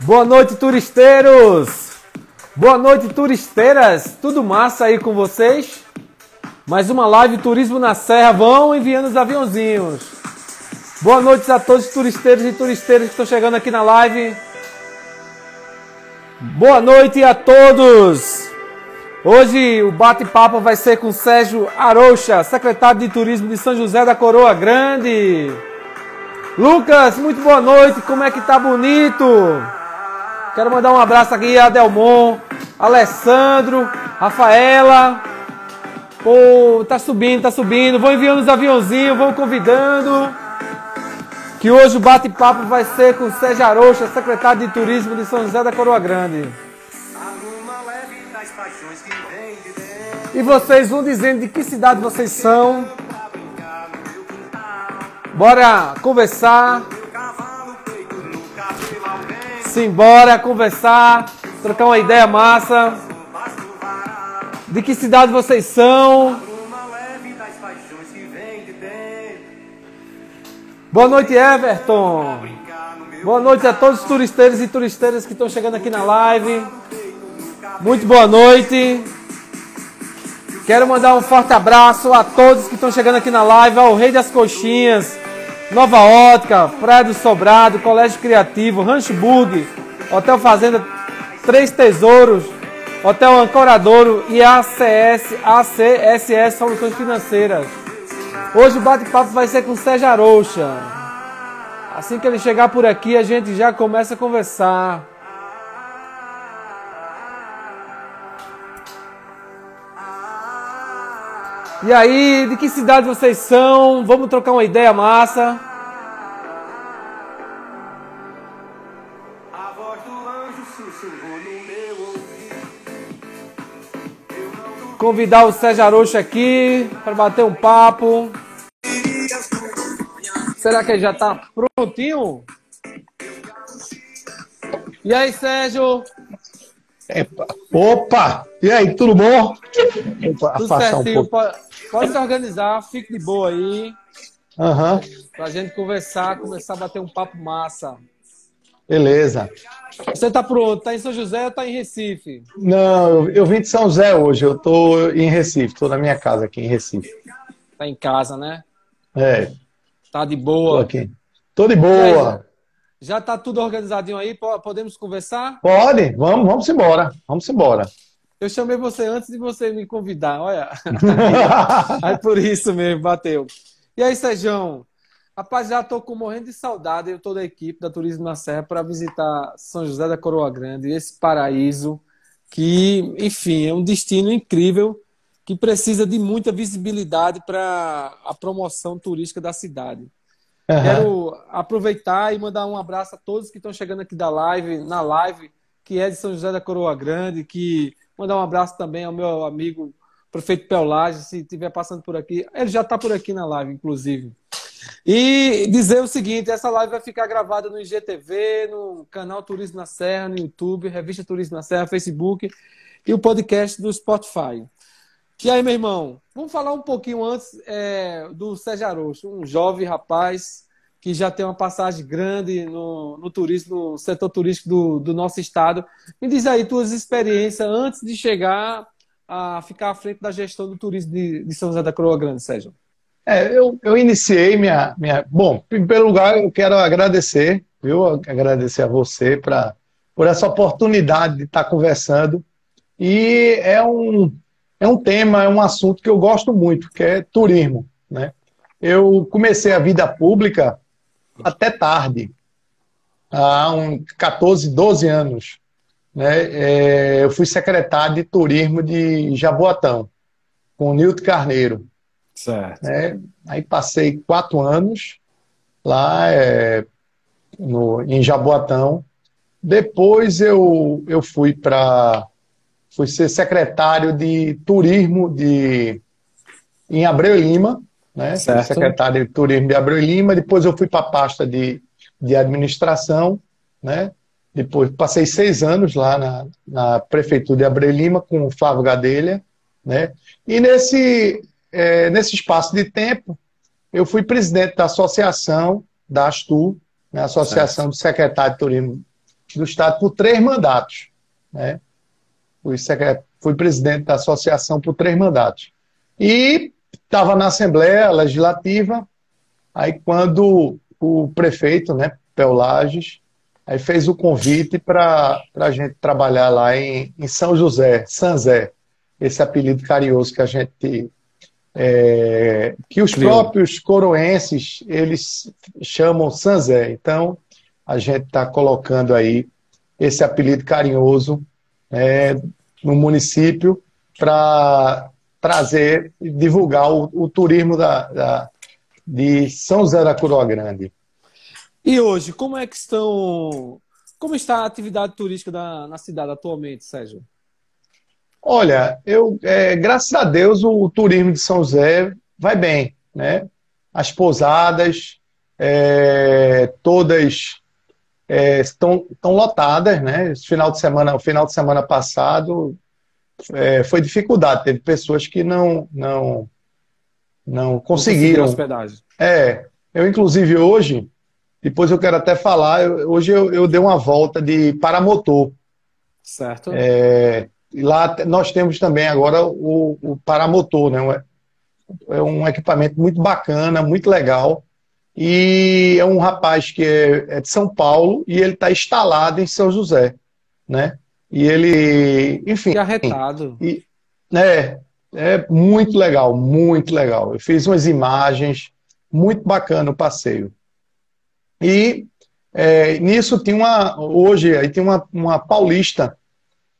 Boa noite, turisteiros! Boa noite, turisteiras! Tudo massa aí com vocês? Mais uma live Turismo na Serra. Vão enviando os aviãozinhos. Boa noite a todos os turisteiros e turisteiras que estão chegando aqui na live. Boa noite a todos! Hoje o bate-papo vai ser com Sérgio Arocha, secretário de Turismo de São José da Coroa Grande. Lucas, muito boa noite, como é que tá bonito? Quero mandar um abraço aqui a Delmon, Alessandro, Rafaela. Pô, tá subindo, tá subindo. Vou enviando os aviãozinhos, vou convidando. Que hoje o bate-papo vai ser com Sérgio Arocha, secretário de Turismo de São José da Coroa Grande. E vocês vão dizendo de que cidade vocês são. Bora conversar. Simbora conversar, trocar uma ideia massa. De que cidade vocês são? Boa noite, Everton. Boa noite a todos os turisteiros e turisteiras que estão chegando aqui na live. Muito boa noite. Quero mandar um forte abraço a todos que estão chegando aqui na live, ao Rei das Coxinhas, Nova Ótica, Praia do Sobrado, Colégio Criativo, Rancho Bug, Hotel Fazenda Três Tesouros, Hotel Ancoradouro e ACS, ACSS Soluções Financeiras. Hoje o bate-papo vai ser com o Sérgio Arouxa. Assim que ele chegar por aqui, a gente já começa a conversar. E aí, de que cidade vocês são? Vamos trocar uma ideia massa. Convidar o Sérgio Arocha aqui para bater um papo. Será que ele já está prontinho? E aí, Sérgio? Epa. Opa! E aí, tudo bom? Opa, tudo certinho. Um pode, pode, se organizar, fique de boa aí. Uhum. Pra gente conversar, começar a bater um papo massa. Beleza. Você tá pronto? Tá em São José ou tá em Recife? Não, eu, eu vim de São José hoje. Eu tô em Recife, tô na minha casa aqui em Recife. Tá em casa, né? É. Tá de boa. Tô aqui. Tô de boa. Já está tudo organizadinho aí? Podemos conversar? Pode, vamos, vamos embora. Vamos embora. Eu chamei você antes de você me convidar, olha. aí por isso mesmo, bateu. E aí, Sérgio? Rapaz, já estou morrendo de saudade, eu toda a equipe da Turismo na Serra, para visitar São José da Coroa Grande, esse paraíso que, enfim, é um destino incrível que precisa de muita visibilidade para a promoção turística da cidade. Uhum. Quero aproveitar e mandar um abraço a todos que estão chegando aqui da live, na live, que é de São José da Coroa Grande, que mandar um abraço também ao meu amigo prefeito Peolage, se estiver passando por aqui. Ele já está por aqui na live, inclusive. E dizer o seguinte, essa live vai ficar gravada no IGTV, no canal Turismo na Serra, no YouTube, Revista Turismo na Serra, Facebook e o podcast do Spotify. E aí, meu irmão, vamos falar um pouquinho antes é, do Sérgio Arocho, um jovem rapaz que já tem uma passagem grande no, no turismo, no setor turístico do, do nosso estado. Me diz aí tuas experiências antes de chegar a ficar à frente da gestão do turismo de, de São José da Coroa Grande, Sérgio. É, eu, eu iniciei minha, minha. Bom, em primeiro lugar, eu quero agradecer, viu? Agradecer a você pra, por essa oportunidade de estar conversando. E é um, é um tema, é um assunto que eu gosto muito, que é turismo. Né? Eu comecei a vida pública até tarde, há uns 14, 12 anos. Né? É, eu fui secretário de turismo de Jaboatão, com o Nilton Carneiro. Certo. Né? Aí passei quatro anos lá é, no, em Jaboatão. Depois eu, eu fui para fui ser secretário de turismo de, em Abreu Lima, né? Secretário de turismo de Abreu Lima. Depois eu fui para a pasta de, de administração, né? Depois passei seis anos lá na, na prefeitura de Abreu Lima com o Flávio Gadelha, né? E nesse, é, nesse espaço de tempo, eu fui presidente da associação da ASTU, né? Associação certo. de Secretário de Turismo do Estado por três mandatos. Né? Fui, fui presidente da associação por três mandatos. E estava na Assembleia Legislativa, aí quando o prefeito, né, Lages, aí fez o convite para a gente trabalhar lá em, em São José, Sanzé, esse apelido carinhoso que a gente é, que os próprios coroenses eles chamam Sanzé. Então a gente está colocando aí esse apelido carinhoso é, no município para trazer e divulgar o, o turismo da, da, de São José da Coroa Grande. E hoje, como é que estão. Como está a atividade turística da, na cidade atualmente, Sérgio? Olha, eu, é, graças a Deus, o, o, turismo de São José vai bem, né? As pousadas, é, todas é, estão, estão lotadas, né? Esse final de semana, o final de semana passado é, foi dificuldade, teve pessoas que não não não conseguiram. Hospedagem. É, eu inclusive hoje, depois eu quero até falar, eu, hoje eu, eu dei uma volta de paramotor. Certo. É, lá nós temos também agora o, o paramotor, né? É um equipamento muito bacana, muito legal. E é um rapaz que é, é de São Paulo e ele está instalado em São José, né? E ele, enfim. Que arretado. E, é, é muito legal, muito legal. Eu fiz umas imagens, muito bacana o passeio. E é, nisso tinha uma, hoje, aí tem uma, uma paulista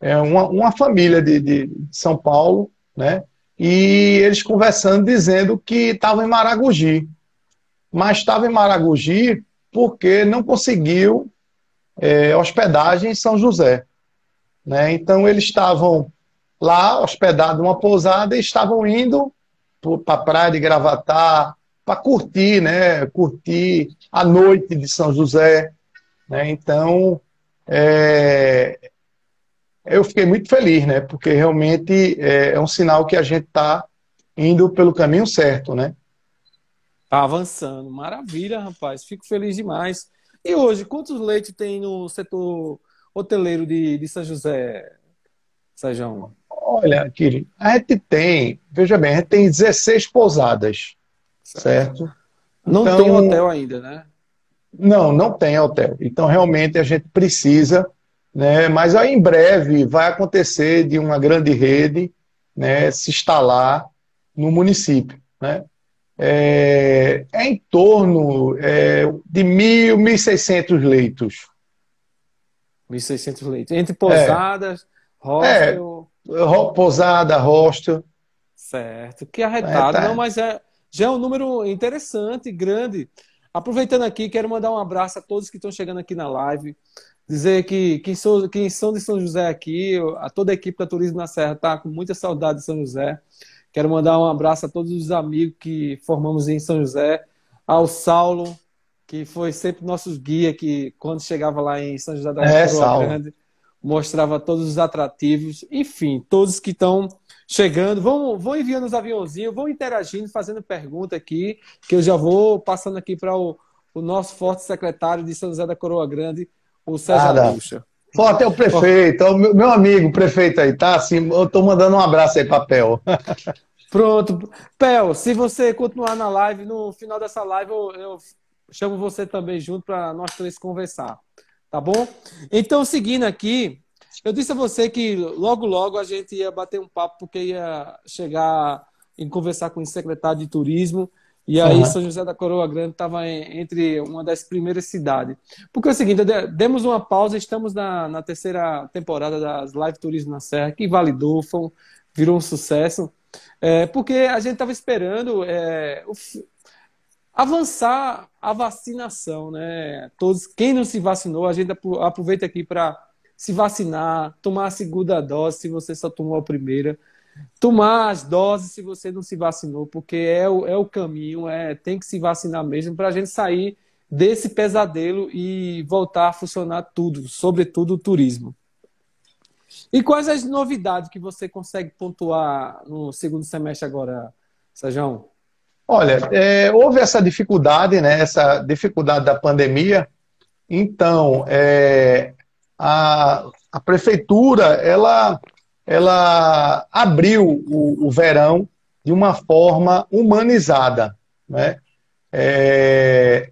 é, uma, uma família de, de São Paulo, né? E eles conversando, dizendo que estavam em Maragogi. Mas estava em Maragogi porque não conseguiu é, hospedagem em São José. Né? Então eles estavam lá hospedados numa pousada e estavam indo para a praia de Gravatar para curtir, né? Curtir a noite de São José. Né? Então é, eu fiquei muito feliz, né? Porque realmente é, é um sinal que a gente está indo pelo caminho certo, né? Tá avançando. Maravilha, rapaz. Fico feliz demais. E hoje, quantos leitos tem no setor hoteleiro de, de São José, Sérgio? Olha, Kiri, a gente tem, veja bem, a gente tem 16 pousadas, certo? certo? Não então, tem hotel ainda, né? Não, não tem hotel. Então, realmente, a gente precisa né? Mas aí, em breve vai acontecer de uma grande rede né, se instalar no município. Né? É, é em torno é, de 1.000, 1.600 leitos. 1.600 leitos. Entre pousadas, é. hostel. É, pousada, hostel. Certo. Que arretado. É, tá. Não, mas é, já é um número interessante, grande. Aproveitando aqui, quero mandar um abraço a todos que estão chegando aqui na live dizer que quem, sou, quem são de São José aqui, a toda a equipe da Turismo na Serra está com muita saudade de São José. Quero mandar um abraço a todos os amigos que formamos em São José, ao Saulo, que foi sempre nosso guia, que quando chegava lá em São José da é, Grande, mostrava todos os atrativos. Enfim, todos que estão chegando, vão, vão enviando os aviãozinhos, vão interagindo, fazendo pergunta aqui, que eu já vou passando aqui para o, o nosso forte secretário de São José da Coroa Grande, o César ah, Bucha. Forte é o prefeito, é o meu amigo prefeito aí, tá? Assim, eu tô mandando um abraço aí para Pel. Pronto. Pel, se você continuar na live, no final dessa live eu, eu chamo você também junto para nós três conversar. Tá bom? Então, seguindo aqui, eu disse a você que logo, logo a gente ia bater um papo, porque ia chegar em conversar com o secretário de turismo e aí, uhum. São José da Coroa Grande estava entre uma das primeiras cidades. Porque é o seguinte, demos uma pausa, estamos na, na terceira temporada das Live Turismo na Serra, que validou, foi, virou um sucesso. É, porque a gente estava esperando é, o, avançar a vacinação, né? Todos, quem não se vacinou, a gente aproveita aqui para se vacinar, tomar a segunda dose, se você só tomou a primeira tomar as doses se você não se vacinou, porque é o, é o caminho, é tem que se vacinar mesmo para a gente sair desse pesadelo e voltar a funcionar tudo, sobretudo o turismo. E quais as novidades que você consegue pontuar no segundo semestre agora, Sérgio? Olha, é, houve essa dificuldade, né? Essa dificuldade da pandemia. Então, é, a, a prefeitura ela, ela abriu o, o verão de uma forma humanizada. Né? É,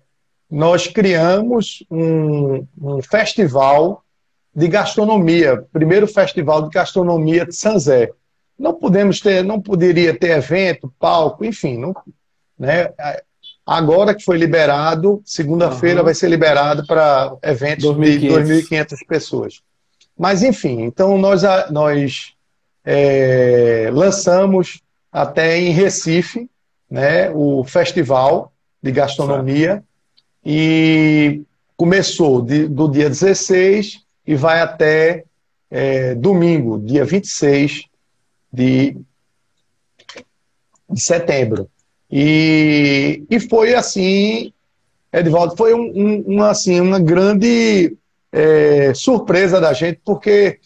nós criamos um, um, festival de gastronomia, primeiro festival de gastronomia de Sanzé. Não podemos ter, não poderia ter evento, palco, enfim, não, né? Agora que foi liberado, segunda-feira uhum. vai ser liberado para eventos 2.500. de 2.500 pessoas. Mas, enfim, então nós, nós é, lançamos até em Recife né, o festival de gastronomia certo. e começou de, do dia 16 e vai até é, domingo, dia 26 de, de setembro. E, e foi assim, Edvaldo, foi um, um, uma, assim, uma grande é, surpresa da gente, porque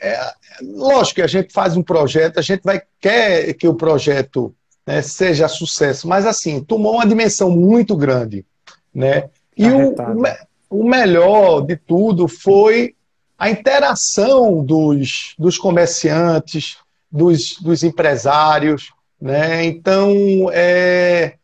é, lógico que a gente faz um projeto, a gente vai quer que o projeto né, seja sucesso, mas assim, tomou uma dimensão muito grande. Né? E o, o, melhor de tudo foi a interação dos, dos comerciantes, dos, dos empresários, né? Então, é,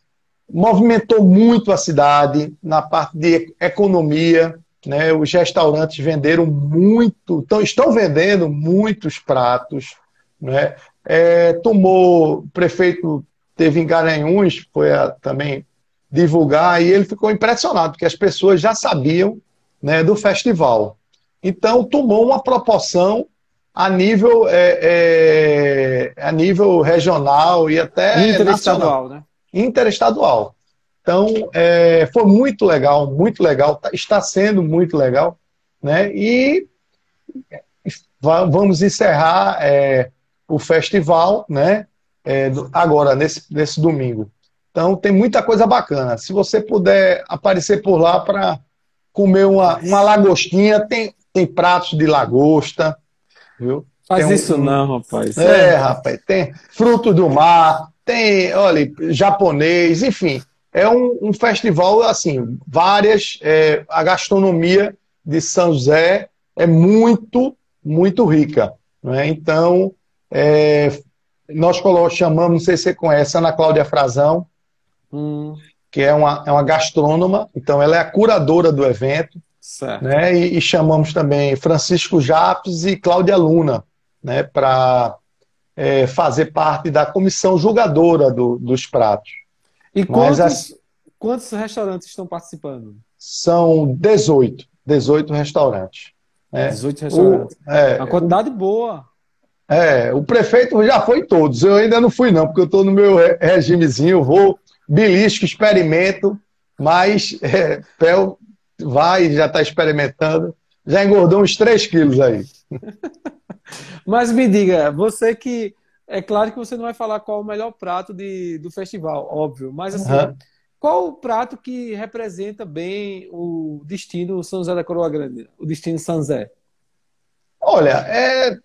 movimentou muito a cidade na parte de economia. Né? Os restaurantes venderam muito, então, estão vendendo muitos pratos. Né? É, tomou, o prefeito teve em Garanhuns, foi a, também divulgar, e ele ficou impressionado, porque as pessoas já sabiam né, do festival. Então, tomou uma proporção a nível, é, é, a nível regional e até interestadual, nacional. né? Interestadual. Então, é, foi muito legal, muito legal, tá, está sendo muito legal, né? E vamos encerrar é, o festival, né? É, agora, nesse, nesse domingo. Então, tem muita coisa bacana. Se você puder aparecer por lá para comer uma, uma lagostinha, tem, tem pratos de lagosta, viu? Faz um, isso não, rapaz. É, é, rapaz, tem fruto do mar, tem, olha, japonês, enfim. É um, um festival, assim, várias. É, a gastronomia de São José é muito, muito rica. Né? Então, é, nós chamamos, não sei se você conhece, Ana Cláudia Frazão, hum. que é uma, é uma gastrônoma, então ela é a curadora do evento. Certo. Né? E, e, chamamos também Francisco Japes e Cláudia Luna né? para é, fazer parte da comissão julgadora do, dos pratos. E quantos, as... quantos restaurantes estão participando? São 18. 18 restaurantes. Né? 18 restaurantes. O, é, Uma quantidade boa. É, o prefeito já foi todos. Eu ainda não fui, não, porque eu estou no meu regimezinho, vou, belisco, experimento, mas é, Pel vai, já está experimentando, já engordou uns 3 quilos aí. Mas me diga, você que. É claro que você não vai falar qual o melhor prato de, do festival, óbvio, mas assim, uhum. qual o prato que representa bem o destino São José da Coroa Grande, o destino São Zé? Olha, é,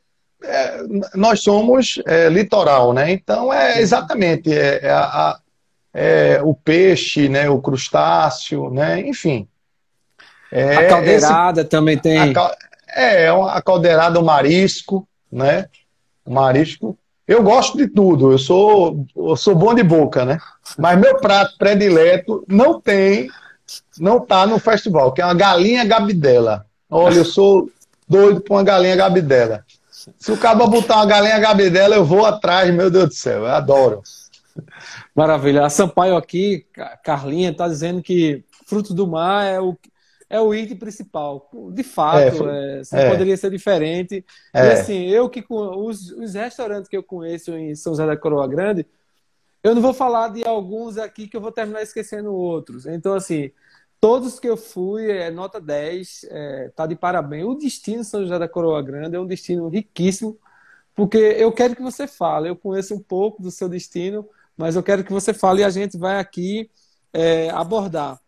é, nós somos é, litoral, né? Então é exatamente é, é a, é, o peixe, né? O crustáceo, né? Enfim. É, a caldeirada esse, também tem. A, é, a caldeirada, o marisco, né? O marisco. Eu gosto de tudo, eu sou, eu sou bom de boca, né? Mas meu prato predileto não tem, não tá no festival, que é uma galinha gabidela. Olha, eu sou doido por uma galinha gabidela. Se o cabo botar uma galinha gabidela, eu vou atrás, meu Deus do céu, eu adoro. Maravilha. A Sampaio aqui, Carlinha, está dizendo que frutos do mar é o, é o item principal. De fato, é, é, é. poderia ser diferente. E é. assim, eu que os, os restaurantes que eu conheço em São José da Coroa Grande, eu não vou falar de alguns aqui que eu vou terminar esquecendo outros. Então, assim, todos que eu fui, é nota 10, é, tá de parabéns. O destino São José da Coroa Grande é um destino riquíssimo, porque eu quero que você fale. Eu conheço um pouco do seu destino, mas eu quero que você fale e a gente vai aqui é, abordar.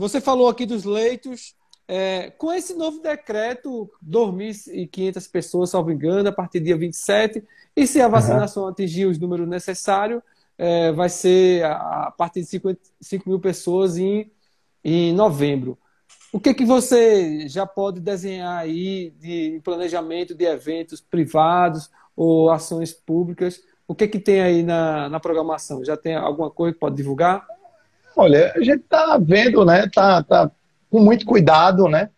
Você falou aqui dos leitos. É, com esse novo decreto, 2.500 pessoas, salvo engano, a partir do dia 27, e se a vacinação uhum. atingir os números necessários, é, vai ser a, a partir de 5 mil pessoas em, em novembro. O que, que você já pode desenhar aí de planejamento de eventos privados ou ações públicas? O que, que tem aí na, na programação? Já tem alguma coisa que pode divulgar? Olha, a gente está vendo, né? Tá, tá com muito cuidado, né?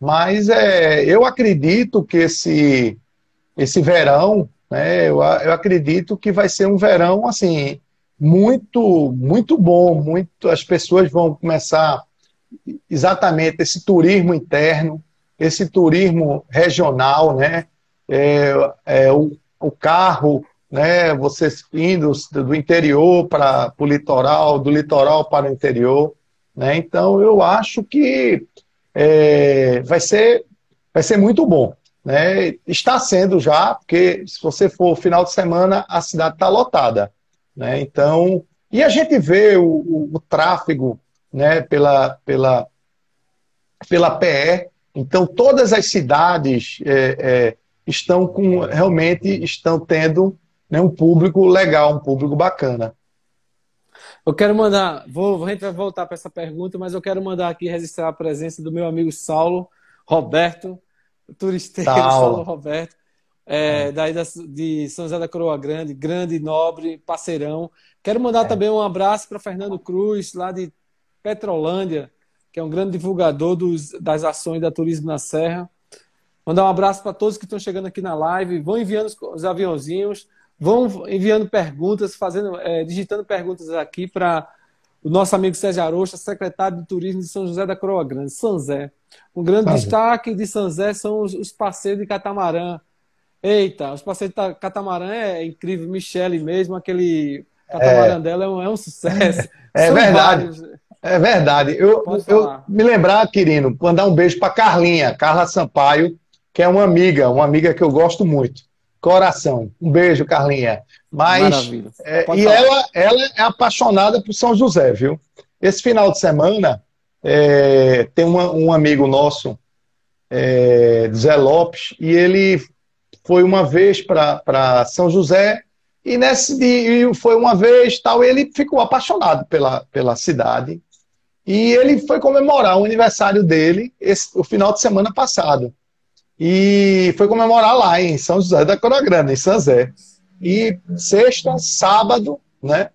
Mas é, eu acredito que esse, esse verão, né? Eu, eu acredito que vai ser um verão assim muito, muito bom. Muito, as pessoas vão começar exatamente esse turismo interno, esse turismo regional, né? É, é, o, o carro, né? Vocês indo do interior para o litoral, do litoral para o interior, né? Então eu acho que é, vai ser vai ser muito bom, né? Está sendo já, porque se você for final de semana a cidade está lotada, né? Então e a gente vê o, o, o tráfego né, pela, pela, pela PE. Então, todas as cidades é, é, estão com realmente estão tendo né, um público legal, um público bacana. Eu quero mandar, vou, vai voltar para essa pergunta, mas eu quero mandar aqui registrar a presença do meu amigo Saulo Roberto, turisteiro Saulo, Saulo Roberto, é, daí da, de São José da Coroa Grande, grande, nobre, parceirão. Quero mandar é. também um abraço para Fernando Cruz, lá de Petrolândia, que é um grande divulgador dos, das ações da Turismo na Serra. Mandar um abraço para todos que estão chegando aqui na live. Vão enviando os, os aviãozinhos, vão enviando perguntas, fazendo, é, digitando perguntas aqui para o nosso amigo Sérgio Arocha, secretário de Turismo de São José da Croa Grande, Sanzé. Um grande ah, destaque de Sanzé são os, os, parceiros de catamarã. Eita, os parceiros de catamarã é incrível. Michele mesmo, aquele catamarã é... dela é um, é um sucesso. É, é verdade. Vários. É verdade. Eu, eu me lembrar, Quirino, mandar um beijo para Carlinha, Carla Sampaio, que é uma amiga, uma amiga que eu gosto muito. Coração. Um beijo, Carlinha. Mas é, e ela, ela é apaixonada por São José, viu? Esse final de semana é, tem uma, um amigo nosso, é, Zé Lopes, e ele foi uma vez para São José e nesse dia foi uma vez tal, ele ficou apaixonado pela, pela cidade e ele foi comemorar o aniversário dele esse, o final de semana passado. E foi comemorar lá em São José da Coroa Grande, em São Zé. E sexta, sábado, né?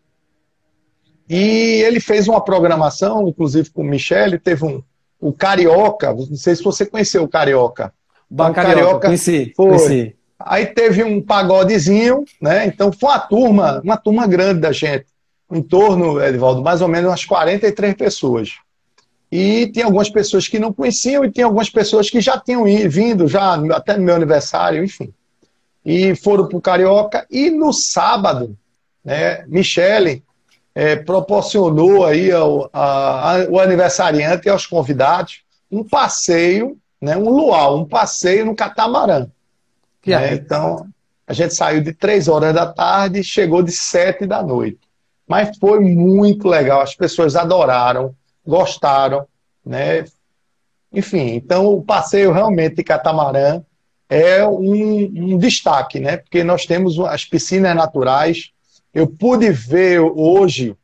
E ele fez uma programação, inclusive com o Michele, teve um o Carioca, não sei se você conheceu o Carioca. Ba Carioca, Carioca conheci, foi. Conheci. Aí teve um pagodezinho, né? Então foi uma turma, uma turma grande da gente em torno, Edivaldo, mais ou menos umas 43 pessoas. E tem algumas pessoas que não conheciam e tem algumas pessoas que já tinham vindo, já até no meu aniversário, enfim. E foram para o Carioca. E no sábado, né, Michele é, proporcionou aí ao, a, aniversariante e aos convidados um passeio, né, um luau, um passeio no catamarã. Né? Então, a gente saiu de três horas da tarde e chegou de sete da noite. Mas foi muito legal, as pessoas adoraram, gostaram, né? Enfim, então o passeio realmente de catamarã é um, um destaque, né? Porque nós temos as piscinas naturais. Eu pude ver hoje,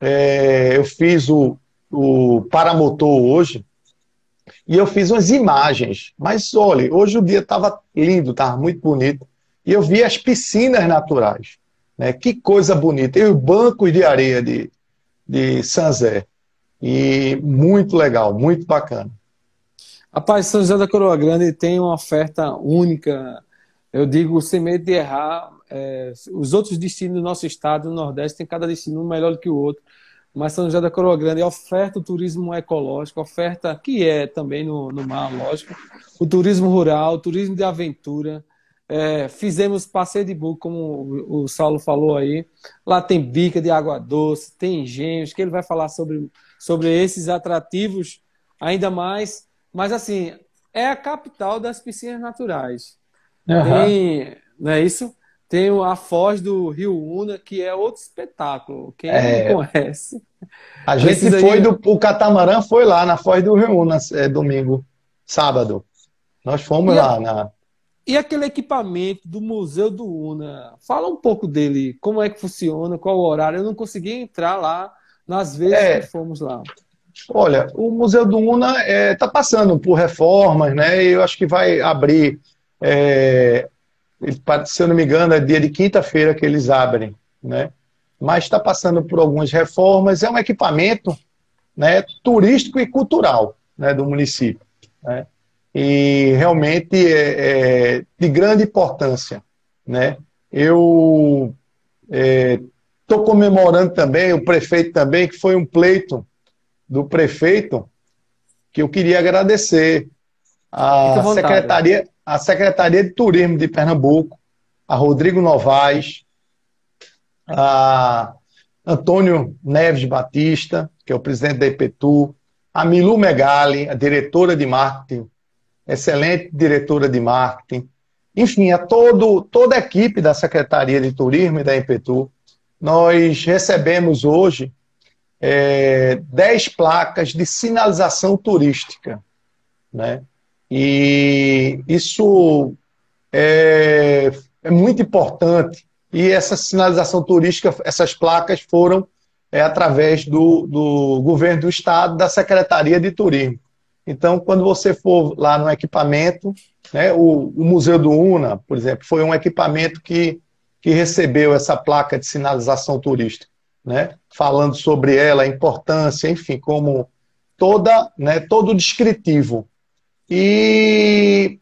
é, eu fiz o, o paramotor hoje, e eu fiz umas imagens. Mas olha, hoje o dia estava lindo, estava muito bonito. E eu vi as piscinas naturais. Né? Que coisa bonita. E o banco de areia de, de Sanzé. E muito legal, muito bacana. Rapaz, São José da Coroa Grande tem uma oferta única. Eu digo, sem medo de errar, é, os outros destinos do nosso estado, no Nordeste, tem cada destino melhor do que o outro. Mas São José da Coroa Grande oferta o turismo ecológico, oferta que é também no, no mar, lógico, o turismo rural, o turismo de aventura, é, fizemos passeio de bug, como o, Saulo falou aí. Lá tem bica de água doce, tem engenhos, que ele vai falar sobre, sobre esses atrativos ainda mais. Mas, assim, é a capital das piscinas naturais. Uhum. Tem, não é isso? Tem a Foz do Rio Una, que é outro espetáculo. Quem é... não conhece. A gente foi do o catamarã foi lá na Foz do Rio Una, é, domingo, sábado. Nós fomos e lá a... na e aquele equipamento do Museu do Una, fala um pouco dele, como é que funciona, qual o horário. Eu não consegui entrar lá nas vezes é, que fomos lá. Olha, o Museu do Una está é, tá passando por reformas, né? Eu acho que vai abrir, é, se eu não me engano, é dia de quinta-feira que eles abrem, né? Mas está passando por algumas reformas. É um equipamento né, turístico e cultural né, do município. Né? E realmente é, é de grande importância. Né? Eu estou comemorando também, o prefeito também, que foi um pleito do prefeito que eu queria agradecer a secretaria, a secretaria de Turismo de Pernambuco, a Rodrigo Novaes, a Antônio Neves Batista, que é o presidente da IPTU, a Milu Megali, a diretora de marketing, excelente diretora de marketing, enfim, a todo, toda a equipe da Secretaria de Turismo e da IPTU. Nós recebemos hoje é, 10 placas de sinalização turística. Né? E isso é, é muito importante. E essa sinalização turística, essas placas foram é, através do, do governo do estado, da Secretaria de Turismo. Então, quando você for lá no equipamento, né, o, o Museu do Una, por exemplo, foi um equipamento que, que recebeu essa placa de sinalização turística né, falando sobre ela, a importância, enfim, como toda, né, todo descritivo. E,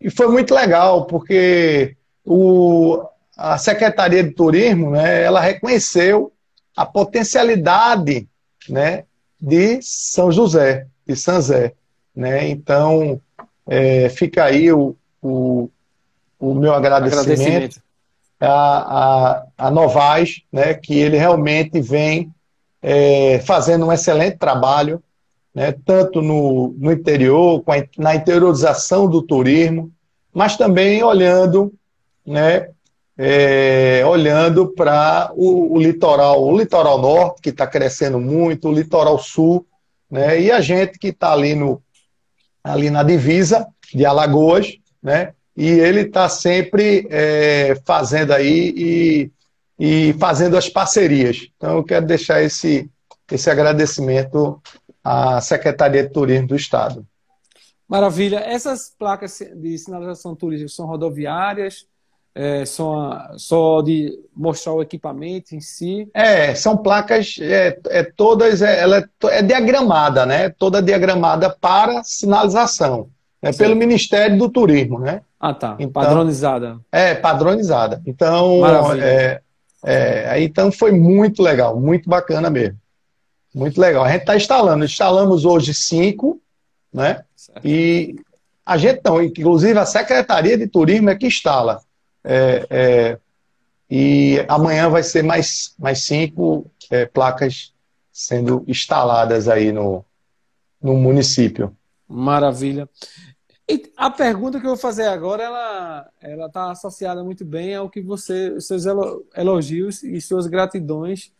e foi muito legal, porque o, a Secretaria de Turismo, né, ela reconheceu a potencialidade né, de São José, de São Zé. Né? Então, é, fica aí o, o, o meu agradecimento. agradecimento a, a, a Novaes, né, que ele realmente vem é, fazendo um excelente trabalho, né, tanto no, no interior, a, na interiorização do turismo, mas também olhando, né, é, olhando para o, o, litoral, o litoral norte, que está crescendo muito, o litoral sul, né, e a gente que está ali, no, ali na divisa de Alagoas, né, e ele está sempre é, fazendo aí e, e fazendo as parcerias. Então, eu quero deixar esse, esse agradecimento à Secretaria de Turismo do Estado. Maravilha. Essas placas de sinalização turística são rodoviárias? É, só, só de mostrar o equipamento em si? É, são placas, é, é todas, é, ela é, é diagramada, né? Toda diagramada para sinalização. É pelo Ministério do Turismo, né? Ah, tá. Então, padronizada. É, padronizada. Então, é, é, então foi muito legal, muito bacana mesmo. Muito legal. A gente está instalando. Instalamos hoje cinco, né? Certo. E a gente não, inclusive a Secretaria de Turismo é que instala. É, é, e amanhã vai ser mais, mais cinco é, placas sendo instaladas aí no, no município. Maravilha. E a pergunta que eu vou fazer agora, ela ela está associada muito bem ao que você, seus elogios e suas gratidões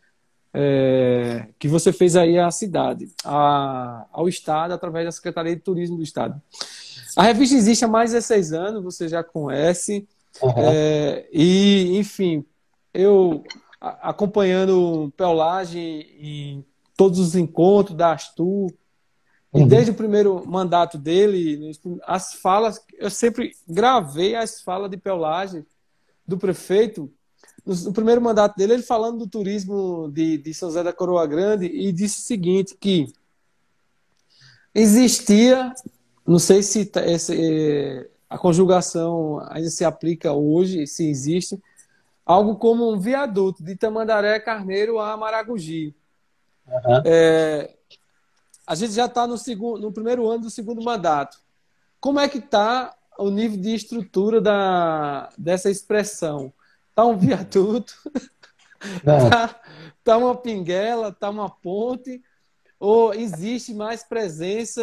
é, que você fez aí à cidade, a, ao estado através da Secretaria de Turismo do estado. A revista existe há mais de 16 anos, você já conhece uhum. é, e enfim, eu acompanhando Pelagem em todos os encontros da Astur, e uhum. desde o primeiro mandato dele, as falas, eu sempre gravei as falas de pelagem do prefeito. No, primeiro mandato dele, ele falando do turismo de, de São José da Coroa Grande e disse o seguinte, que existia, não sei se esse, a conjugação ainda se aplica hoje, se existe, algo como um viaduto de Tamandaré Carneiro a Maragogi. Uhum. É, a gente já está no, segundo, no primeiro ano do segundo mandato. Como é que está o nível de estrutura da, dessa expressão? Está um viaduto? Está tá uma pinguela? Está uma ponte? Ou existe mais presença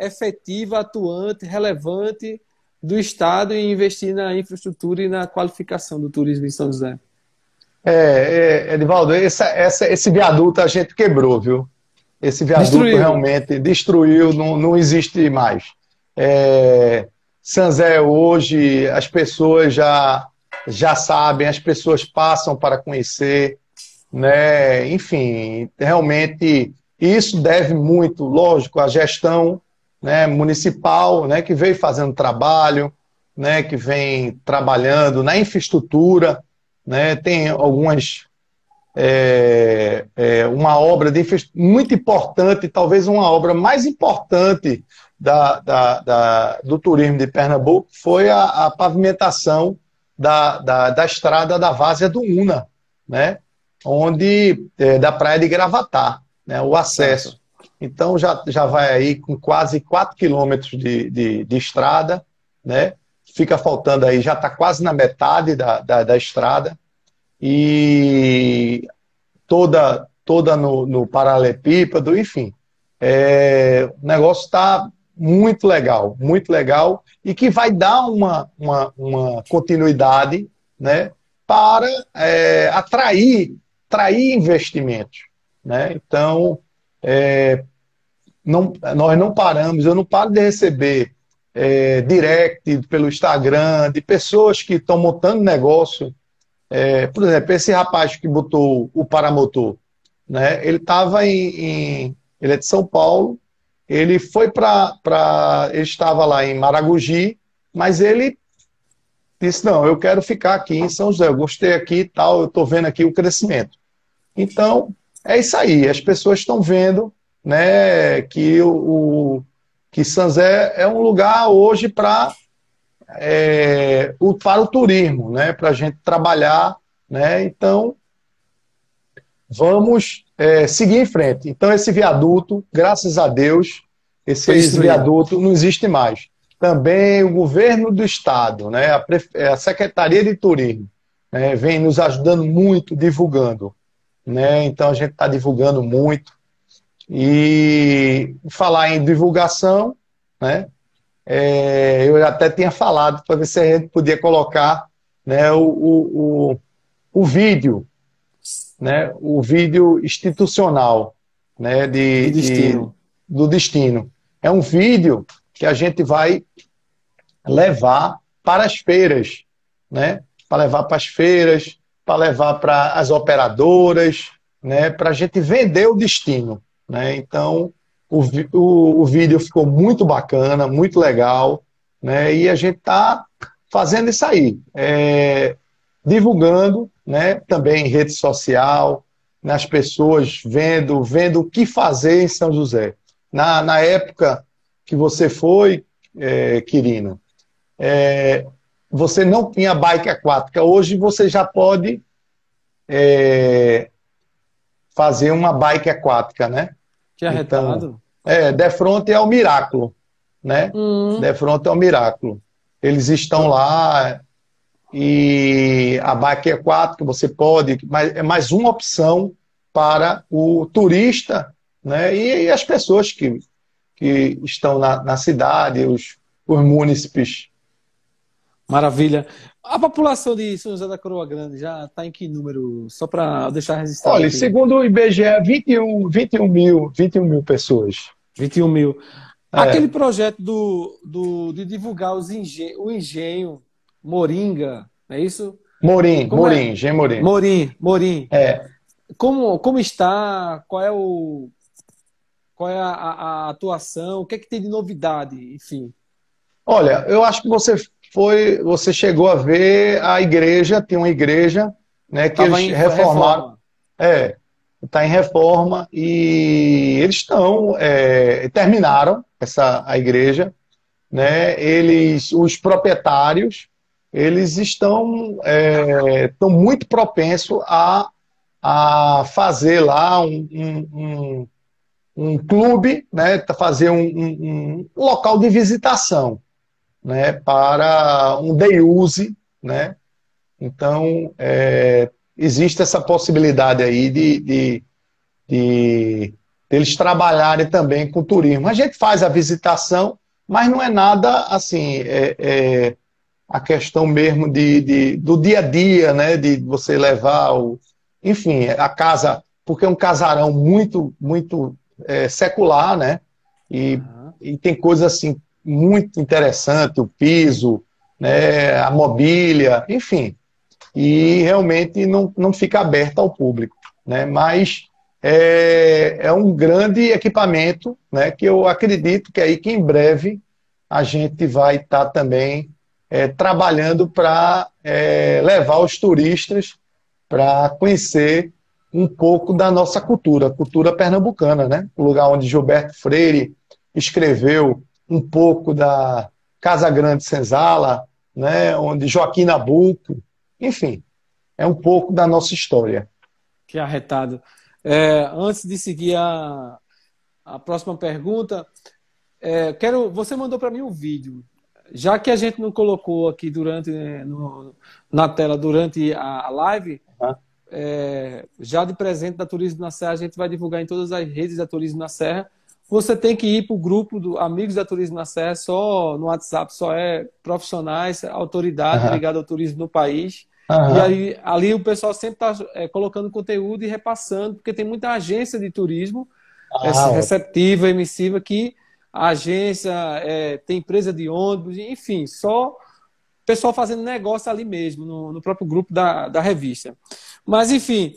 efetiva, atuante, relevante do Estado em investir na infraestrutura e na qualificação do turismo em São José? É, é Edivaldo, essa, essa, esse viaduto a gente quebrou, viu? Esse viaduto destruiu. realmente destruiu, não, não existe mais. É, Sanzé hoje, as pessoas já, já sabem, as pessoas passam para conhecer, né? Enfim, realmente isso deve muito, lógico, à gestão né, municipal, né, que veio fazendo trabalho, né, que vem trabalhando na infraestrutura, né, tem algumas é, é, uma obra de muito importante, talvez uma obra mais importante da, da, da, do turismo de Pernambuco foi a, a pavimentação da, da, da, estrada da Várzea do Una, né? onde é, da praia de Gravatar, né? o acesso. Então já, já vai aí com quase 4 quilômetros de, de, de, estrada, né? fica faltando aí, já está quase na metade da, da, da estrada, e toda, toda no, no paralelepípedo, enfim. É, o negócio está muito legal, muito legal, e que vai dar uma, uma, uma continuidade né, para é, atrair, atrair investimentos. Né? Então, é, não, nós não paramos, eu não paro de receber é, direct pelo Instagram de pessoas que estão montando negócio. É, por exemplo, esse rapaz que botou o paramotor, né, ele estava em, em, Ele é de São Paulo, ele foi para. Ele estava lá em Maragogi, mas ele disse: Não, eu quero ficar aqui em São José, eu gostei aqui e tal, eu estou vendo aqui o crescimento. Então, é isso aí, as pessoas estão vendo né, que o, o que São José é um lugar hoje para é, o, para o turismo, né, para a gente trabalhar. Né, então, vamos é, seguir em frente. Então, esse viaduto, graças a Deus, esse, esse viaduto não existe mais. Também o governo do estado, né, a, a Secretaria de Turismo, né, vem nos ajudando muito, divulgando. Né, então, a gente está divulgando muito. E falar em divulgação, né, é, eu até tinha falado para ver se a gente podia colocar né, o, o, o, o vídeo né, o vídeo institucional né, de, do, destino. De, do destino. É um vídeo que a gente vai levar para as feiras, né? Para levar para as feiras, para levar para as operadoras, né? Para a gente vender o destino, né? Então o, o, o vídeo ficou muito bacana, muito legal, né? E a gente está fazendo isso aí, é, divulgando né? também em rede social, nas pessoas vendo, vendo o que fazer em São José. Na, na época que você foi, é, Quirino, é, você não tinha bike aquática. Hoje você já pode é, fazer uma bike aquática, né? Que arretado. Então, é, de frente ao Miraculo, né? Hum. De frente ao Miraculo. Eles estão lá, e a bike aquática você pode, mas é mais uma opção para o turista né, e, e as pessoas que, que estão na, na cidade, os, os munícipes. Maravilha. A população de São José da Coroa Grande já está em que número? Só para deixar registrado. Olha, aqui. segundo o IBGE, 21, 21, mil, 21 mil pessoas. 21 mil. É. Aquele projeto do, do, de divulgar os engen o engenho Moringa, não é isso? Morim, como Morim, é? G Morim. Morim, Morim. É. Como, como está? Qual é o qual é a, a, atuação? O que é que tem de novidade, enfim? Olha, eu acho que você foi, você chegou a ver a igreja, tem uma igreja, né, que Tava eles reformaram. Reforma. É, está em reforma e eles estão é, terminaram essa a igreja, né? Eles, os proprietários eles estão, é, estão muito propensos a, a fazer lá um, um, um, um clube, né, fazer um, um, local de visitação né, para um day use. Né? Então, é, existe essa possibilidade aí de, de, de, de eles trabalharem também com turismo. A gente faz a visitação, mas não é nada assim. É, é, a questão mesmo de, de, do dia a dia, né? De você levar o. Enfim, a casa, porque é um casarão muito, muito é, secular, né? E, uhum. e tem coisas assim muito interessantes, o piso, né, a mobília, enfim. E realmente não, não fica aberta ao público. Né? Mas é, é um grande equipamento, né, que eu acredito que é aí que em breve a gente vai estar tá também é, trabalhando para é, levar os turistas para conhecer um pouco da nossa cultura, cultura pernambucana, né? O lugar onde Gilberto Freire escreveu um pouco da Casa Grande Senzala, né? Onde Joaquim Nabuco, enfim, é um pouco da nossa história. Que arretado. É, antes de seguir a, a próxima pergunta, é, quero. Você mandou para mim um vídeo. Já que a gente não colocou aqui durante né, no, na tela durante a live, uhum. é, já de presente da Turismo na Serra, a gente vai divulgar em todas as redes da Turismo na Serra. Você tem que ir para o grupo do Amigos da Turismo na Serra, só no WhatsApp, só é profissionais, autoridade uhum. ligada ao turismo no país. Uhum. E aí, ali o pessoal sempre está é, colocando conteúdo e repassando, porque tem muita agência de turismo ah, receptiva, emissiva, que a agência é, tem empresa de ônibus, enfim, só pessoal fazendo negócio ali mesmo, no, no próprio grupo da, da revista. Mas, enfim,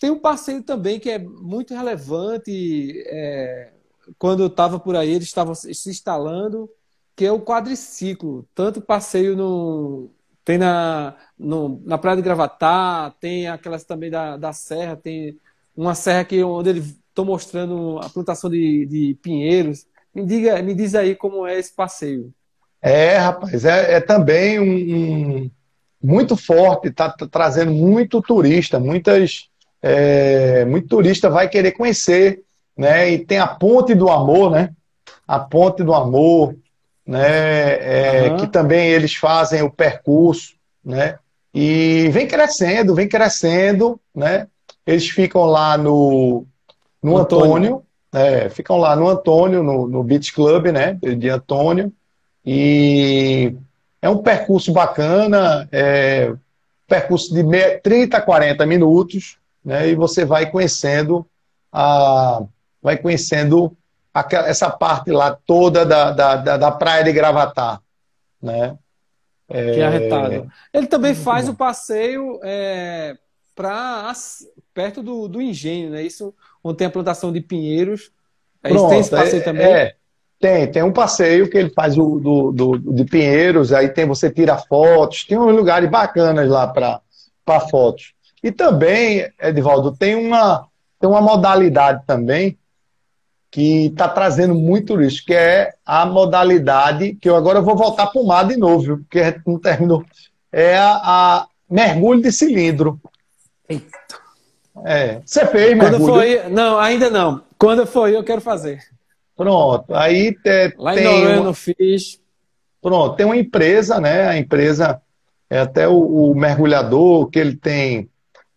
tem um parceiro também que é muito relevante. É, quando eu estava por aí, eles estavam se instalando, que é o quadriciclo. Tanto passeio no, tem na, no, na Praia de Gravatá, tem aquelas também da, da Serra, tem uma serra que onde ele estou mostrando a plantação de, de pinheiros. Me, diga, me diz aí como é esse passeio. É, rapaz, é, é também um, um, muito forte, está tá trazendo muito turista, muitas, é, muito turista vai querer conhecer, né? E tem a Ponte do Amor, né? A Ponte do Amor, né? É, uhum. Que também eles fazem o percurso, né? E vem crescendo, vem crescendo, né? Eles ficam lá no, no Antônio, Antônio é, ficam lá no Antônio, no, no Beach Club, né? De Antônio. E é um percurso bacana, é percurso de 30 a 40 minutos, né? E você vai conhecendo a, vai conhecendo essa parte lá toda da, da, da, da praia de Gravatar, né? É... Que é arretado. Ele também faz o passeio é, para perto do, do engenho, né? Isso onde tem a plantação de pinheiros. É, Pronto, tem esse passeio é, também? É, tem, tem um passeio que ele faz o, do, do, de Pinheiros, aí tem você tira fotos, tem uns lugares bacanas lá para fotos. E também, Edivaldo, tem uma, tem uma modalidade também que está trazendo muito turista, que é a modalidade, que eu agora vou voltar para o mar de novo, porque a gente não terminou, é a, a mergulho de cilindro. Eita. É. Você fez mergulho? Quando foi, não, ainda não. Quando foi, eu quero fazer. Pronto. Aí é, Lá tem. Em Noronha, uma... fiz. Pronto, tem uma empresa, né? A empresa é até o, o mergulhador, que ele tem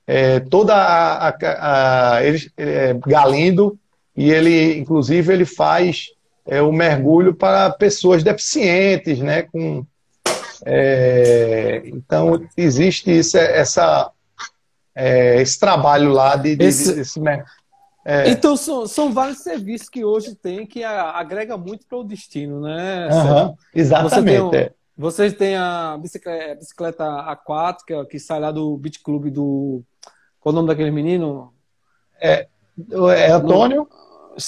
é, toda a. a, a ele, é, Galindo, e ele, inclusive, ele faz é, o mergulho para pessoas deficientes, né? Com, é, então, existe isso, essa, é, esse trabalho lá de, de, esse... desse. É. Então, são, são vários serviços que hoje tem que agrega muito para o destino, né? Uhum, exatamente. Você tem, vocês têm a bicicleta, bicicleta aquática que sai lá do Beach Club do. Qual o nome daquele menino? É, é Antônio?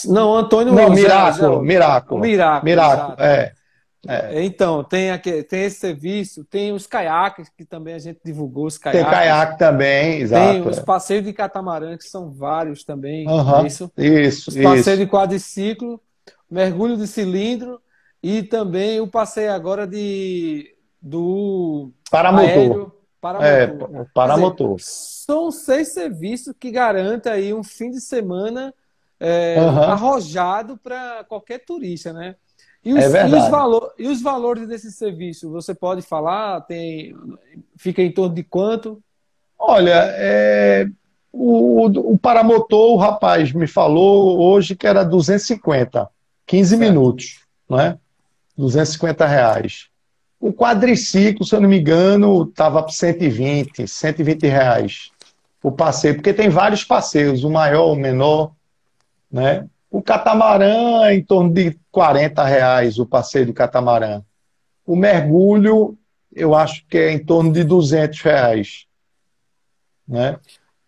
Não, Antônio. Não, Miraco, Miraco. Miraco. Miraco, é. É. Então, tem, aqui, tem esse serviço, tem os caiaques, que também a gente divulgou os caiaques. Tem caiaque também, exato. Tem os é. passeios de catamarã, que são vários também. Uhum, isso. Isso, Os passeios de quadriciclo, mergulho de cilindro e também o passeio agora de do paramotor. Aéreo, paramotor. É, paramotor. Dizer, são seis serviços que garantem aí um fim de semana é, uhum. arrojado para qualquer turista, né? E os, é verdade. E os, valor, e os valores desse serviço, você pode falar? Tem, fica em torno de quanto? Olha, é, o, o paramotor, o rapaz me falou hoje que era 250, 15 certo. minutos, não é? 250 reais. O quadriciclo, se eu não me engano, estava por 120, 120 reais o passeio, porque tem vários passeios, o maior, o menor, né? O catamarã é em torno de 40 reais o passeio do catamarã. O mergulho, eu acho que é em torno de 200 reais. Né?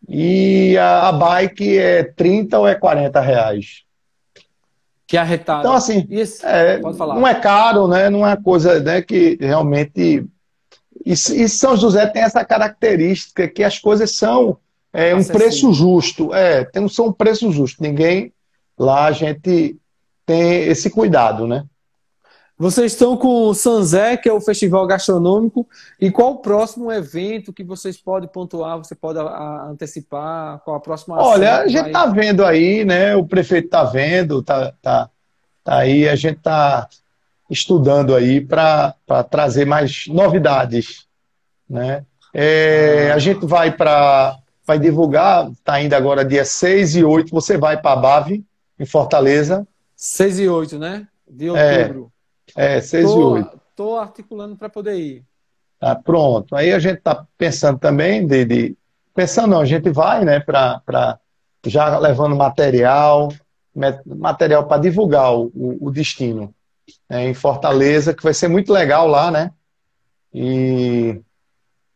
E a, a bike é 30 ou é 40 reais. Que arretado. Então, assim, é, não é caro, né? Não é coisa né, que realmente. E, e, São José tem essa característica que as coisas são é, um preço justo. É, tem, são um preço justo. Ninguém lá a gente tem esse cuidado, né? Vocês estão com o Sanzé, que é o festival gastronômico, e qual o próximo evento que vocês podem pontuar, você pode antecipar, qual a próxima Olha, a gente está vendo aí, né? O prefeito está vendo, tá, tá, tá aí, a gente está estudando aí para trazer mais novidades, né? É, a gente vai para vai divulgar, está ainda agora dia 6 e 8, você vai para a BAV, em Fortaleza. 6 e 8, né? De é. outubro. É. É, 6 tô, e 8. Estou articulando para poder ir. Tá, pronto. Aí a gente está pensando também de, de, Pensando não, a gente vai, né, para já levando material, material para divulgar o, o, destino né, em Fortaleza, que vai ser muito legal lá, né? E,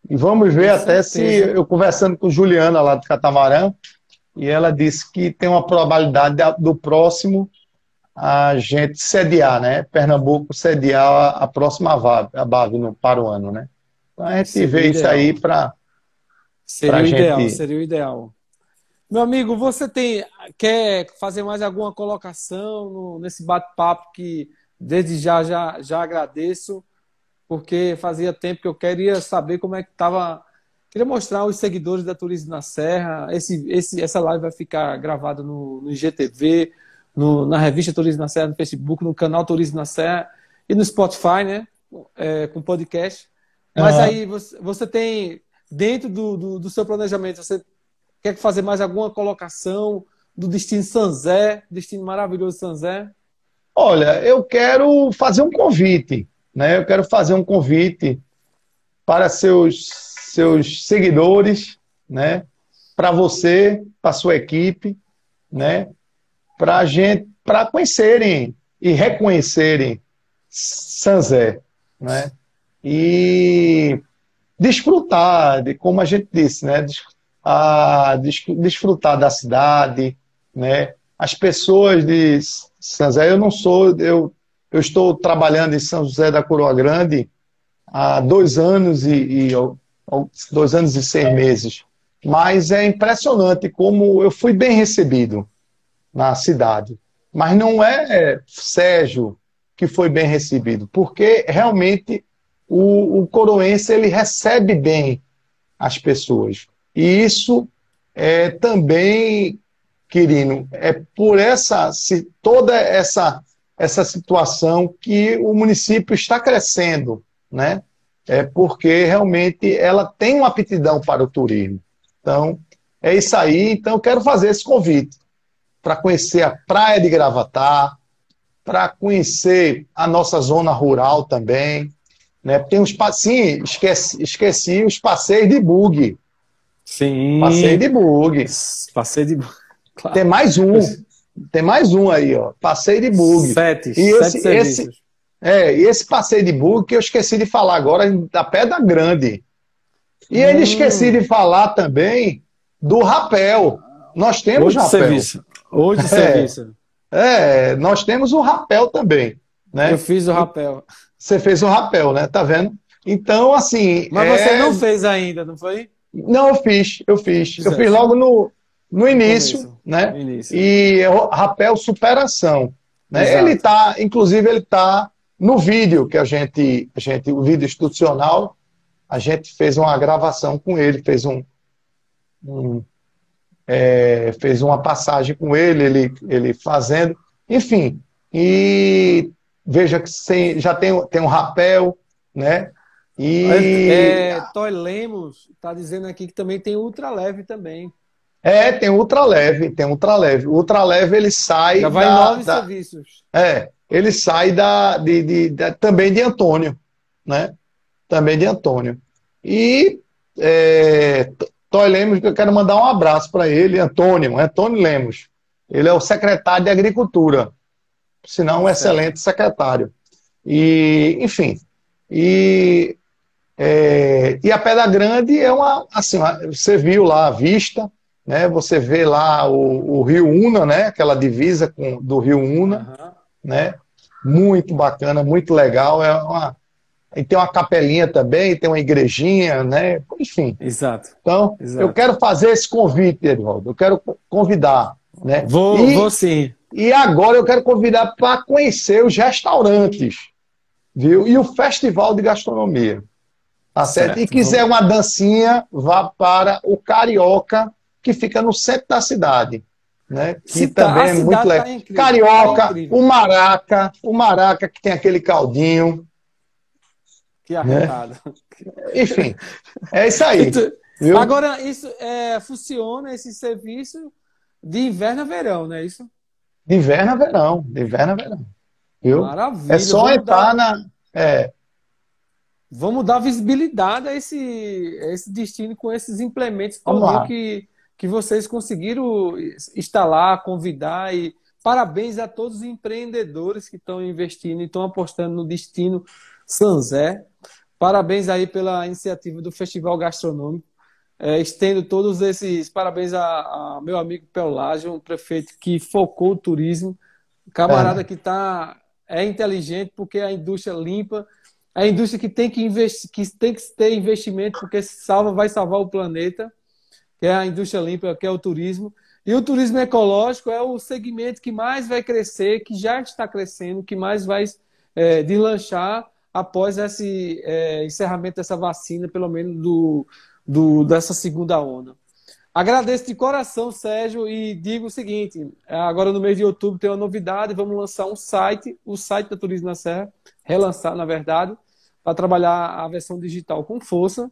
e vamos ver com até certeza. se eu conversando com Juliana lá do Catamarã, e ela disse que tem uma probabilidade do próximo a gente sediar, né? Pernambuco sediar a, a próxima VAB, a BAV no, para o ano, né? Então a gente seria vê isso aí para. Seria o ideal, gente... seria o ideal. Meu amigo, você tem quer fazer mais alguma colocação no, nesse bate-papo que desde já, já já agradeço, porque fazia tempo que eu queria saber como é que estava. Queria mostrar aos seguidores da Turismo na Serra. Esse, esse, essa live vai ficar gravada no, no IGTV no, na revista Turismo na Serra, no Facebook, no canal Turismo na Serra e no Spotify, né? É, com podcast. Mas uhum. aí você, você tem, dentro do, do, do, seu planejamento, você quer fazer mais alguma colocação do destino Sanzé, destino maravilhoso Sanzé? Olha, eu quero fazer um convite, né? Eu quero fazer um convite para seus, seus seguidores, né? Para você, para sua equipe, né? para gente, para conhecerem e reconhecerem Sanzé, né? E desfrutar de, como a gente disse, né? A, desfrutar da cidade, né? As pessoas de Sanzé, eu não sou, eu, eu estou trabalhando em São José da Coroa Grande há dois anos e, e dois anos e seis meses. Mas é impressionante como eu fui bem recebido na cidade. Mas não é Sérgio que foi bem recebido, porque realmente o, o coroense ele recebe bem as pessoas. E isso é também, Quirino, é por essa toda essa essa situação que o município está crescendo, né? É porque realmente ela tem uma aptidão para o turismo. Então, é isso aí. Então, eu quero fazer esse convite para conhecer a praia de Gravatar, para conhecer a nossa zona rural também. Né? Tem uns sim, esqueci, esqueci os passeios de bug. Sim. Passeio de bug. Passeio de claro. Tem mais um. Tem mais um aí, ó. Passeio de bug. Sete. E esse, sete esse, é, e esse passeio de bug que eu esqueci de falar agora, da Pedra Grande. E hum. ainda esqueci de falar também do rapel. Nós temos Outro rapel. Serviço. Hoje é, serviço. É, nós temos o rapel também. Né? Eu fiz o rapel. Você fez o rapel, né? Tá vendo? Então, assim. Mas é... você não fez ainda, não foi? Não, eu fiz, eu fiz. Eu fiz logo no, no início, no né? No início. E é rapel superação. Né? Ele tá, inclusive, ele tá no vídeo que a gente, a gente, o vídeo institucional, a gente fez uma gravação com ele, fez um, um é, fez uma passagem com ele, ele, ele fazendo, enfim. E veja que sem, já tem, tem um rapel, né? E... É, Toy Lemos está dizendo aqui que também tem ultra leve também. É, tem ultra leve, tem ultra leve. O ultra leve ele sai. Já vai da, nove da, serviços. É, ele sai da, de, de, também de Antônio, né? Também de Antônio. E é, Toy Lemos, eu quero mandar um abraço para ele, Antônio, Antônio Lemos. Ele é o secretário de Agricultura, sinal um excelente secretário. E, enfim, e, é, e a Pedra Grande é uma, assim, você viu lá a vista, né? Você vê lá o, o Rio Una, né? Aquela divisa com, do Rio Una, uhum. né? Muito bacana, muito legal. É uma, e tem uma capelinha também, tem uma igrejinha, né? Enfim. Exato. Então, Exato. eu quero fazer esse convite, Edvaldo. Eu quero convidar, né? Vou, e, vou sim. E agora eu quero convidar para conhecer os restaurantes, viu? E o festival de gastronomia. Tá certo? certo. E quiser uma dancinha, vá para o Carioca, que fica no centro da cidade. Né? Que tá, também é muito legal. Tá Carioca, tá o Maraca, o Maraca que tem aquele caldinho. Que arretado. Né? Enfim, é isso aí. Viu? Agora, isso é, funciona esse serviço de inverno a verão, não é isso? De inverno a verão, de inverno a verão. Viu? Maravilha. É só entrar dar... na. É, Vamos dar visibilidade a esse, a esse destino com esses implementos que, que vocês conseguiram instalar, convidar e parabéns a todos os empreendedores que estão investindo e estão apostando no destino Sanzé. Parabéns aí pela iniciativa do Festival Gastronômico. É, estendo todos esses parabéns a, a meu amigo Pelágio, um prefeito que focou o turismo, camarada é. que tá é inteligente porque a indústria limpa a indústria que tem que investir, que tem que ter investimento porque salva, vai salvar o planeta, que é a indústria limpa, que é o turismo. E o turismo ecológico é o segmento que mais vai crescer, que já está crescendo, que mais vai é, deslanchar após esse é, encerramento dessa vacina, pelo menos do, do, dessa segunda onda. Agradeço de coração, Sérgio, e digo o seguinte: agora no mês de outubro tem uma novidade, vamos lançar um site, o site da Turismo na Serra, relançar, na verdade, para trabalhar a versão digital com força.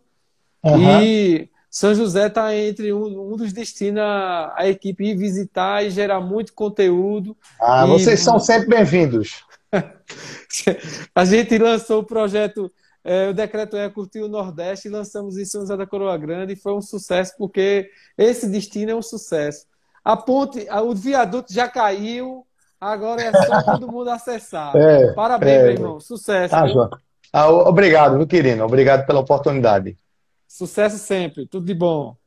Uhum. E São José está entre um, um, dos destinos a, a, equipe ir visitar e gerar muito conteúdo. Ah, e... vocês são sempre bem-vindos. a gente lançou o projeto é, o decreto é curtir o Nordeste e lançamos em São José da Coroa Grande e foi um sucesso porque esse destino é um sucesso. A ponte, o viaduto já caiu, agora é só todo mundo acessar. É, Parabéns, é, meu irmão. Sucesso. Tá, João. Ah, obrigado, meu querido. Obrigado pela oportunidade. Sucesso sempre. Tudo de bom.